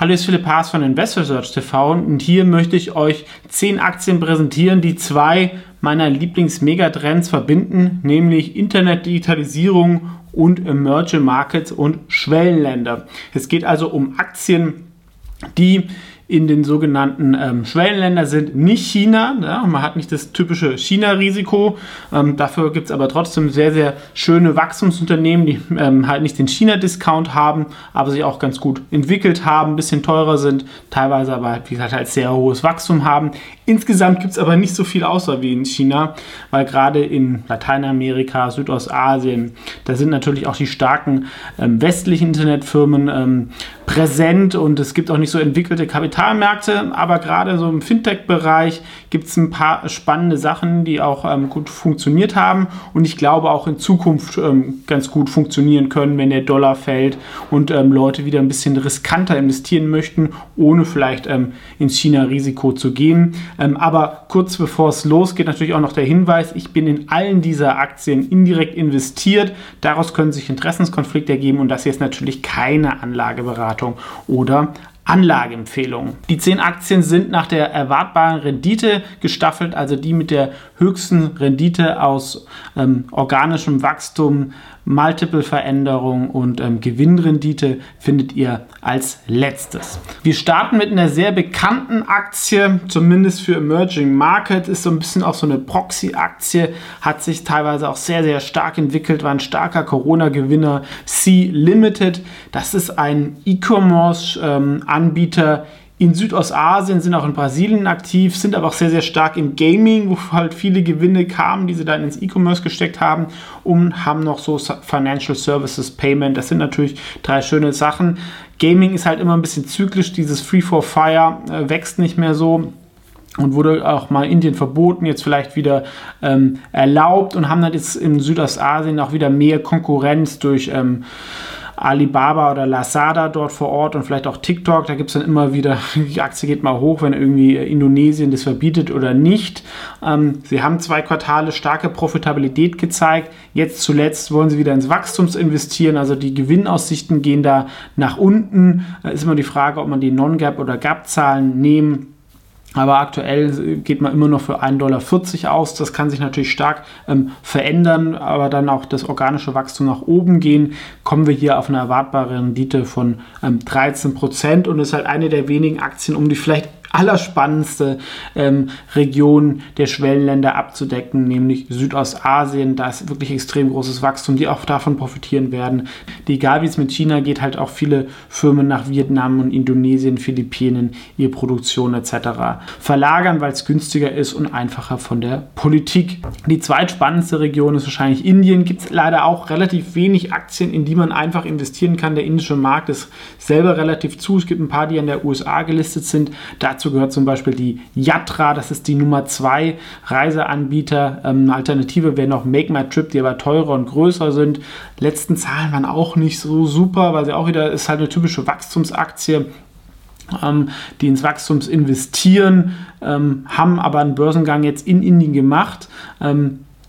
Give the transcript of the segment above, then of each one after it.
Hallo, ist Philipp Haas von Investor Search TV und hier möchte ich euch zehn Aktien präsentieren, die zwei meiner Lieblings-Megatrends verbinden, nämlich Internetdigitalisierung und Emerging Markets und Schwellenländer. Es geht also um Aktien, die in den sogenannten ähm, Schwellenländern sind nicht China. Ja, man hat nicht das typische China-Risiko. Ähm, dafür gibt es aber trotzdem sehr, sehr schöne Wachstumsunternehmen, die ähm, halt nicht den China-Discount haben, aber sich auch ganz gut entwickelt haben, ein bisschen teurer sind, teilweise aber, wie gesagt, halt sehr hohes Wachstum haben. Insgesamt gibt es aber nicht so viel außer wie in China, weil gerade in Lateinamerika, Südostasien, da sind natürlich auch die starken ähm, westlichen Internetfirmen ähm, präsent und es gibt auch nicht so entwickelte Kapitalmärkte, aber gerade so im Fintech-Bereich gibt es ein paar spannende Sachen, die auch ähm, gut funktioniert haben und ich glaube auch in Zukunft ähm, ganz gut funktionieren können, wenn der Dollar fällt und ähm, Leute wieder ein bisschen riskanter investieren möchten, ohne vielleicht ähm, ins China-Risiko zu gehen. Ähm, aber kurz bevor es losgeht, natürlich auch noch der Hinweis, ich bin in allen dieser Aktien indirekt investiert. Daraus können sich Interessenskonflikte ergeben und das hier ist natürlich keine Anlageberatung oder Anlageempfehlungen. Die zehn Aktien sind nach der erwartbaren Rendite gestaffelt, also die mit der höchsten Rendite aus ähm, organischem Wachstum, Multiple-Veränderung und ähm, Gewinnrendite findet ihr als letztes. Wir starten mit einer sehr bekannten Aktie, zumindest für Emerging Market, ist so ein bisschen auch so eine Proxy-Aktie, hat sich teilweise auch sehr, sehr stark entwickelt, war ein starker Corona-Gewinner. C Limited, das ist ein E-Commerce-Anbieter, ähm, in Südostasien, sind auch in Brasilien aktiv, sind aber auch sehr, sehr stark im Gaming, wo halt viele Gewinne kamen, die sie dann ins E-Commerce gesteckt haben und haben noch so Financial Services Payment. Das sind natürlich drei schöne Sachen. Gaming ist halt immer ein bisschen zyklisch, dieses Free for Fire äh, wächst nicht mehr so und wurde auch mal Indien verboten, jetzt vielleicht wieder ähm, erlaubt und haben dann jetzt in Südostasien auch wieder mehr Konkurrenz durch ähm, Alibaba oder Lazada dort vor Ort und vielleicht auch TikTok. Da gibt es dann immer wieder, die Aktie geht mal hoch, wenn irgendwie Indonesien das verbietet oder nicht. Ähm, sie haben zwei Quartale starke Profitabilität gezeigt. Jetzt zuletzt wollen sie wieder ins Wachstums investieren. Also die Gewinnaussichten gehen da nach unten. Da ist immer die Frage, ob man die Non-Gap oder Gap-Zahlen nehmen aber aktuell geht man immer noch für 1,40 Dollar aus. Das kann sich natürlich stark ähm, verändern, aber dann auch das organische Wachstum nach oben gehen. Kommen wir hier auf eine erwartbare Rendite von ähm, 13 Prozent und ist halt eine der wenigen Aktien, um die vielleicht allerspannendste ähm, Region der Schwellenländer abzudecken, nämlich Südostasien. Da ist wirklich extrem großes Wachstum, die auch davon profitieren werden. Die, egal wie es mit China geht, halt auch viele Firmen nach Vietnam und Indonesien, Philippinen ihre Produktion etc. verlagern, weil es günstiger ist und einfacher von der Politik. Die zweitspannendste Region ist wahrscheinlich Indien. Gibt es leider auch relativ wenig Aktien, in die man einfach investieren kann. Der indische Markt ist selber relativ zu. Es gibt ein paar, die an der USA gelistet sind. Da Dazu gehört zum Beispiel die Yatra, das ist die Nummer 2 Reiseanbieter. Ähm, eine Alternative wäre noch Make My Trip, die aber teurer und größer sind. Letzten Zahlen waren auch nicht so super, weil sie auch wieder ist halt eine typische Wachstumsaktie. Ähm, die ins Wachstums investieren, ähm, haben aber einen Börsengang jetzt in Indien gemacht.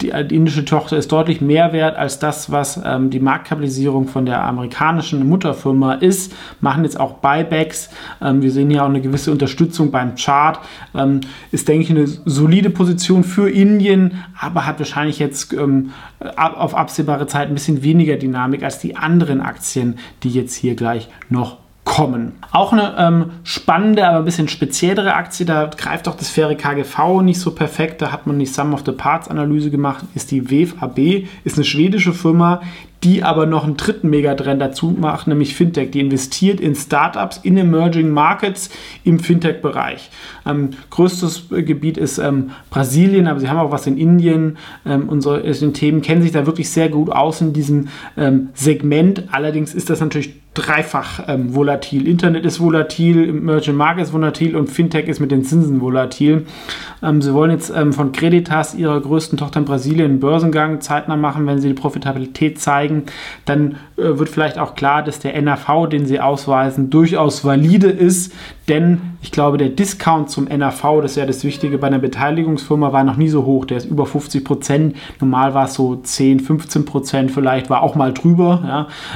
Die, die, indische Tochter ist deutlich mehr wert als das, was ähm, die Marktkapitalisierung von der amerikanischen Mutterfirma ist, machen jetzt auch Buybacks. Ähm, wir sehen hier auch eine gewisse Unterstützung beim Chart. Ähm, ist, denke ich, eine solide Position für Indien, aber hat wahrscheinlich jetzt ähm, auf absehbare Zeit ein bisschen weniger Dynamik als die anderen Aktien, die jetzt hier gleich noch kommen. Auch eine ähm, spannende, aber ein bisschen speziellere Aktie, da greift auch das faire KGV nicht so perfekt, da hat man die Sum of the Parts Analyse gemacht, ist die WFAB, ist eine schwedische Firma, die aber noch einen dritten Megatrend dazu macht, nämlich Fintech. Die investiert in Startups, in Emerging Markets im Fintech-Bereich. Ähm, größtes Gebiet ist ähm, Brasilien, aber sie haben auch was in Indien. Ähm, unsere Themen kennen sich da wirklich sehr gut aus in diesem ähm, Segment. Allerdings ist das natürlich dreifach ähm, volatil. Internet ist volatil, Emerging Market ist volatil und Fintech ist mit den Zinsen volatil. Ähm, sie wollen jetzt von Creditas, ihrer größten Tochter in Brasilien, einen Börsengang zeitnah machen, wenn sie die Profitabilität zeigen zeigen, dann äh, wird vielleicht auch klar, dass der NAV, den sie ausweisen, durchaus valide ist, denn ich glaube, der Discount zum NAV, das ist ja das Wichtige bei einer Beteiligungsfirma, war noch nie so hoch. Der ist über 50 Prozent. Normal war es so 10, 15 Prozent vielleicht, war auch mal drüber.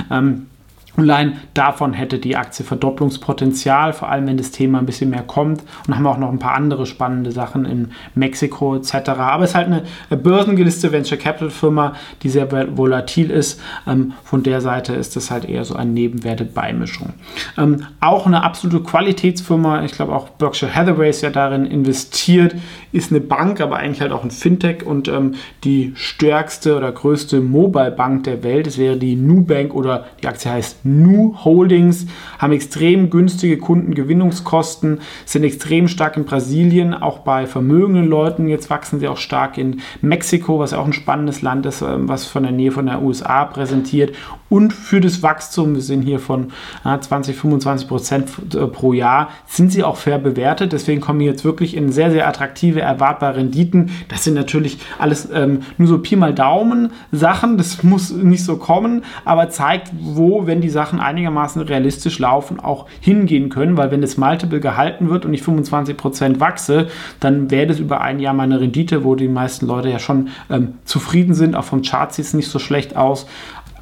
Ja. Ähm, Allein davon hätte die Aktie Verdopplungspotenzial, vor allem wenn das Thema ein bisschen mehr kommt. Und haben auch noch ein paar andere spannende Sachen in Mexiko etc. Aber es ist halt eine börsengelistete Venture Capital Firma, die sehr volatil ist. Ähm, von der Seite ist das halt eher so eine nebenwerte Beimischung. Ähm, auch eine absolute Qualitätsfirma, ich glaube auch Berkshire Hathaway ist ja darin investiert, ist eine Bank, aber eigentlich halt auch ein Fintech und ähm, die stärkste oder größte Mobile Bank der Welt. Es wäre die Nubank oder die Aktie heißt Nu Holdings, haben extrem günstige Kundengewinnungskosten, sind extrem stark in Brasilien, auch bei vermögenden Leuten. Jetzt wachsen sie auch stark in Mexiko, was auch ein spannendes Land ist, ähm, was von der Nähe von der USA präsentiert. Und für das Wachstum, wir sind hier von 20, 25 Prozent äh, pro Jahr, sind sie auch fair bewertet. Deswegen kommen wir jetzt wirklich in sehr, sehr attraktive, erwartbare Renditen. Das sind natürlich alles ähm, nur so Pi mal Daumen Sachen. Das muss nicht so kommen, aber zeigt, wo, wenn die Sachen einigermaßen realistisch laufen, auch hingehen können, weil wenn das Multiple gehalten wird und ich 25% wachse, dann wäre das über ein Jahr meine Rendite, wo die meisten Leute ja schon ähm, zufrieden sind. Auch vom Chart sieht es nicht so schlecht aus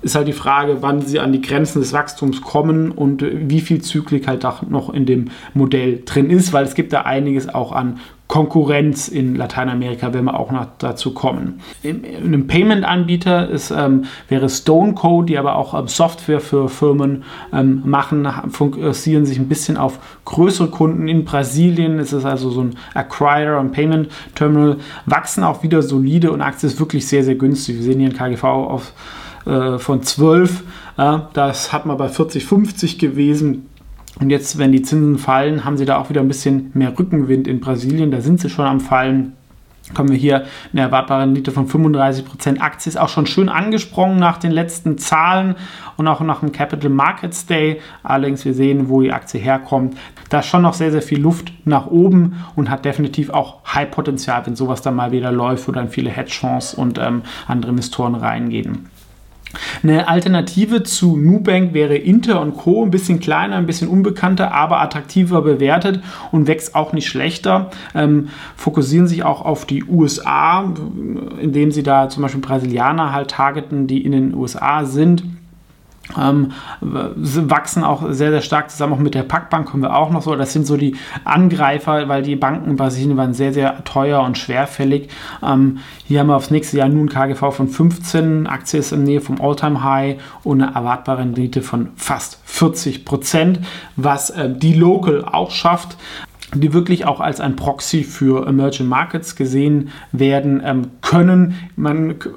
ist halt die Frage, wann sie an die Grenzen des Wachstums kommen und wie viel Zyklik halt auch noch in dem Modell drin ist, weil es gibt da einiges auch an Konkurrenz in Lateinamerika, wenn wir auch noch dazu kommen. Ein Payment-Anbieter ähm, wäre Stonecode, die aber auch ähm, Software für Firmen ähm, machen, fokussieren sich ein bisschen auf größere Kunden in Brasilien. Es ist also so ein Acquirer und Payment Terminal, wachsen auch wieder solide und Aktie ist wirklich sehr, sehr günstig. Wir sehen hier ein KGV auf, äh, von 12. Äh, das hat man bei 40, 50 gewesen. Und jetzt, wenn die Zinsen fallen, haben sie da auch wieder ein bisschen mehr Rückenwind in Brasilien. Da sind sie schon am Fallen. Kommen wir hier eine erwartbare Rendite von 35%. Aktie ist auch schon schön angesprungen nach den letzten Zahlen und auch nach dem Capital Markets Day. Allerdings, wir sehen, wo die Aktie herkommt. Da ist schon noch sehr, sehr viel Luft nach oben und hat definitiv auch High-Potenzial, wenn sowas dann mal wieder läuft, wo dann viele Hedgefonds und ähm, andere Investoren reingehen. Eine Alternative zu Nubank wäre Inter und Co. Ein bisschen kleiner, ein bisschen unbekannter, aber attraktiver bewertet und wächst auch nicht schlechter. Ähm, fokussieren sich auch auf die USA, indem sie da zum Beispiel Brasilianer halt targeten, die in den USA sind ähm, wachsen auch sehr, sehr stark zusammen. Auch mit der Packbank kommen wir auch noch so. Das sind so die Angreifer, weil die Banken in Brasilien waren sehr, sehr teuer und schwerfällig. Ähm, hier haben wir aufs nächste Jahr nun KGV von 15, Aktie ist in Nähe vom Alltime high und eine erwartbare Rendite von fast 40 Prozent, was äh, die Local auch schafft die wirklich auch als ein Proxy für Emerging Markets gesehen werden ähm, können.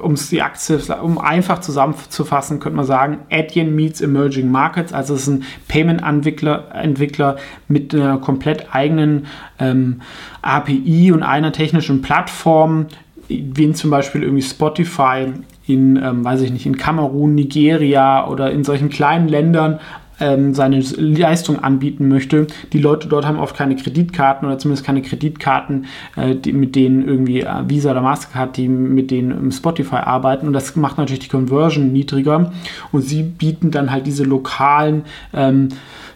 um die Aktie, um einfach zusammenzufassen, könnte man sagen, Adyen meets Emerging Markets, also es ist ein Payment-Entwickler Entwickler mit einer komplett eigenen ähm, API und einer technischen Plattform, wie zum Beispiel irgendwie Spotify in, ähm, weiß ich nicht, in Kamerun, Nigeria oder in solchen kleinen Ländern ähm, seine Leistung anbieten möchte. Die Leute dort haben oft keine Kreditkarten oder zumindest keine Kreditkarten, äh, die, mit denen irgendwie äh, Visa oder Mastercard, die mit denen Spotify arbeiten. Und das macht natürlich die Conversion niedriger. Und sie bieten dann halt diese lokalen ähm,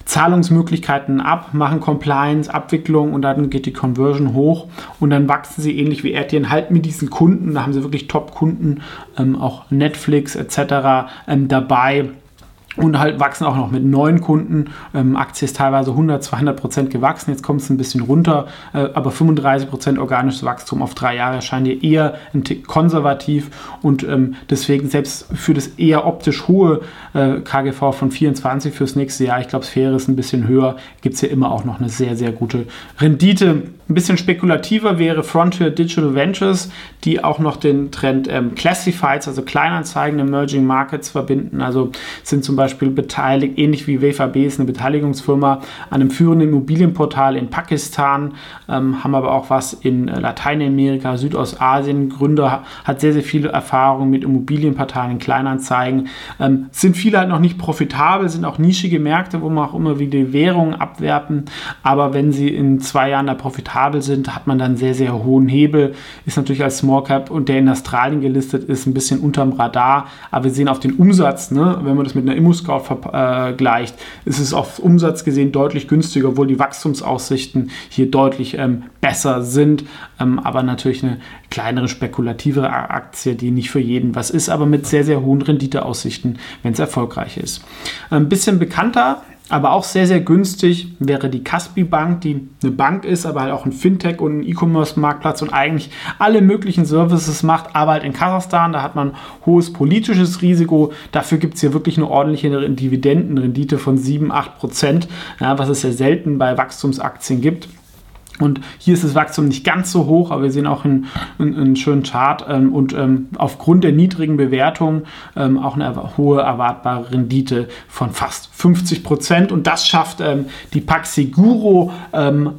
Zahlungsmöglichkeiten ab, machen Compliance, Abwicklung und dann geht die Conversion hoch und dann wachsen sie ähnlich wie RTN halt mit diesen Kunden. Da haben sie wirklich Top-Kunden, ähm, auch Netflix etc. Ähm, dabei und halt wachsen auch noch mit neuen Kunden. Ähm, Aktie ist teilweise 100, 200 Prozent gewachsen. Jetzt kommt es ein bisschen runter, äh, aber 35 Prozent organisches Wachstum auf drei Jahre erscheint dir eher ein Tick konservativ und ähm, deswegen selbst für das eher optisch hohe äh, KGV von 24 fürs nächste Jahr, ich glaube, Sphäre ist ein bisschen höher, gibt es hier immer auch noch eine sehr, sehr gute Rendite. Ein bisschen spekulativer wäre Frontier Digital Ventures, die auch noch den Trend ähm, Classifieds, also Kleinanzeigen, Emerging Markets verbinden. Also sind zum Beispiel beteiligt, ähnlich wie WVB ist eine Beteiligungsfirma an einem führenden Immobilienportal in Pakistan, ähm, haben aber auch was in äh, Lateinamerika, Südostasien. Gründer hat sehr, sehr viele Erfahrungen mit Immobilienportalen, Kleinanzeigen. Ähm, sind viele halt noch nicht profitabel, sind auch nischige Märkte, wo man auch immer wieder Währungen abwerten. Aber wenn sie in zwei Jahren da profitabel sind, hat man dann sehr, sehr hohen Hebel. Ist natürlich als Small Cap und der in Australien gelistet ist, ein bisschen unterm Radar. Aber wir sehen auf den Umsatz, ne, wenn man das mit einer ImmoScout vergleicht, ist es auf Umsatz gesehen deutlich günstiger, obwohl die Wachstumsaussichten hier deutlich ähm, besser sind. Ähm, aber natürlich eine kleinere spekulative Aktie, die nicht für jeden was ist, aber mit sehr, sehr hohen Renditeaussichten, wenn es erfolgreich ist. Ein bisschen bekannter aber auch sehr, sehr günstig wäre die Caspi Bank, die eine Bank ist, aber halt auch ein Fintech und ein E-Commerce-Marktplatz und eigentlich alle möglichen Services macht, aber halt in Kasachstan, da hat man hohes politisches Risiko. Dafür gibt es hier wirklich eine ordentliche Dividendenrendite von 7, 8 Prozent, ja, was es ja selten bei Wachstumsaktien gibt. Und hier ist das Wachstum nicht ganz so hoch, aber wir sehen auch einen, einen schönen Chart ähm, und ähm, aufgrund der niedrigen Bewertung ähm, auch eine hohe erwartbare Rendite von fast 50 Prozent. Und das schafft ähm, die Paxiguro ähm,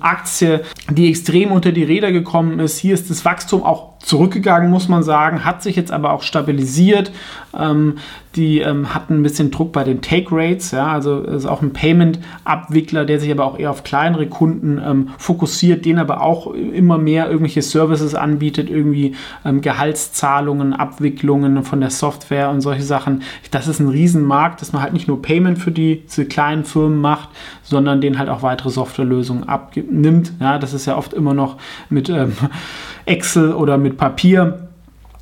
die extrem unter die Räder gekommen ist. Hier ist das Wachstum auch zurückgegangen, muss man sagen, hat sich jetzt aber auch stabilisiert. Ähm, die hatten ein bisschen Druck bei den Take Rates, ja, also ist auch ein Payment-Abwickler, der sich aber auch eher auf kleinere Kunden ähm, fokussiert, den aber auch immer mehr irgendwelche Services anbietet, irgendwie ähm, Gehaltszahlungen, Abwicklungen von der Software und solche Sachen. Das ist ein Riesenmarkt, dass man halt nicht nur Payment für diese kleinen Firmen macht, sondern denen halt auch weitere Softwarelösungen abnimmt. Ja, das ist ja oft immer noch mit ähm, Excel oder mit Papier.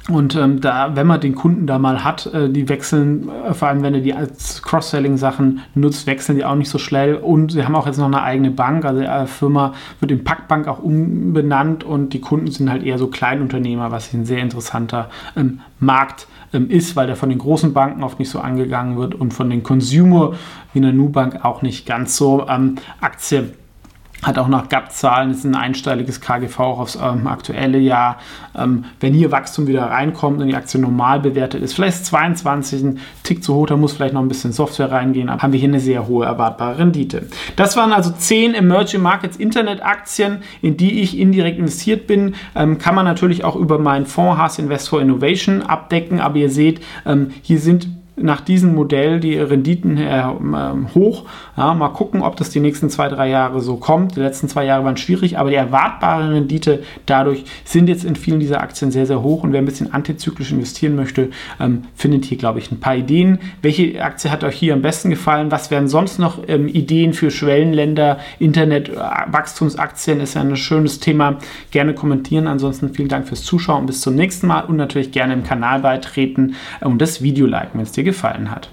Und ähm, da, wenn man den Kunden da mal hat, äh, die wechseln, äh, vor allem wenn er die als Cross-Selling-Sachen nutzt, wechseln die auch nicht so schnell. Und sie haben auch jetzt noch eine eigene Bank. Also die Firma wird in Packbank auch umbenannt und die Kunden sind halt eher so Kleinunternehmer, was ein sehr interessanter ähm, Markt ähm, ist, weil der von den großen Banken oft nicht so angegangen wird und von den Consumer wie eine Nubank auch nicht ganz so. Ähm, Aktie hat auch nach GAP-Zahlen ist ein einstelliges KGV auch aufs ähm, aktuelle Jahr. Ähm, wenn hier Wachstum wieder reinkommt und die Aktie normal bewertet ist, vielleicht ist 22 ein Tick zu hoch, da muss vielleicht noch ein bisschen Software reingehen, aber haben wir hier eine sehr hohe erwartbare Rendite. Das waren also 10 Emerging Markets Internet-Aktien, in die ich indirekt investiert bin. Ähm, kann man natürlich auch über meinen Fonds Haas Invest for Innovation abdecken, aber ihr seht, ähm, hier sind nach diesem Modell die Renditen äh, hoch. Ja, mal gucken, ob das die nächsten zwei, drei Jahre so kommt. Die letzten zwei Jahre waren schwierig, aber die erwartbare Rendite dadurch sind jetzt in vielen dieser Aktien sehr, sehr hoch. Und wer ein bisschen antizyklisch investieren möchte, ähm, findet hier, glaube ich, ein paar Ideen. Welche Aktie hat euch hier am besten gefallen? Was wären sonst noch ähm, Ideen für Schwellenländer? Internet, äh, Wachstumsaktien ist ja ein schönes Thema. Gerne kommentieren. Ansonsten vielen Dank fürs Zuschauen. Bis zum nächsten Mal und natürlich gerne im Kanal beitreten und das Video liken, wenn es dir gefallen hat.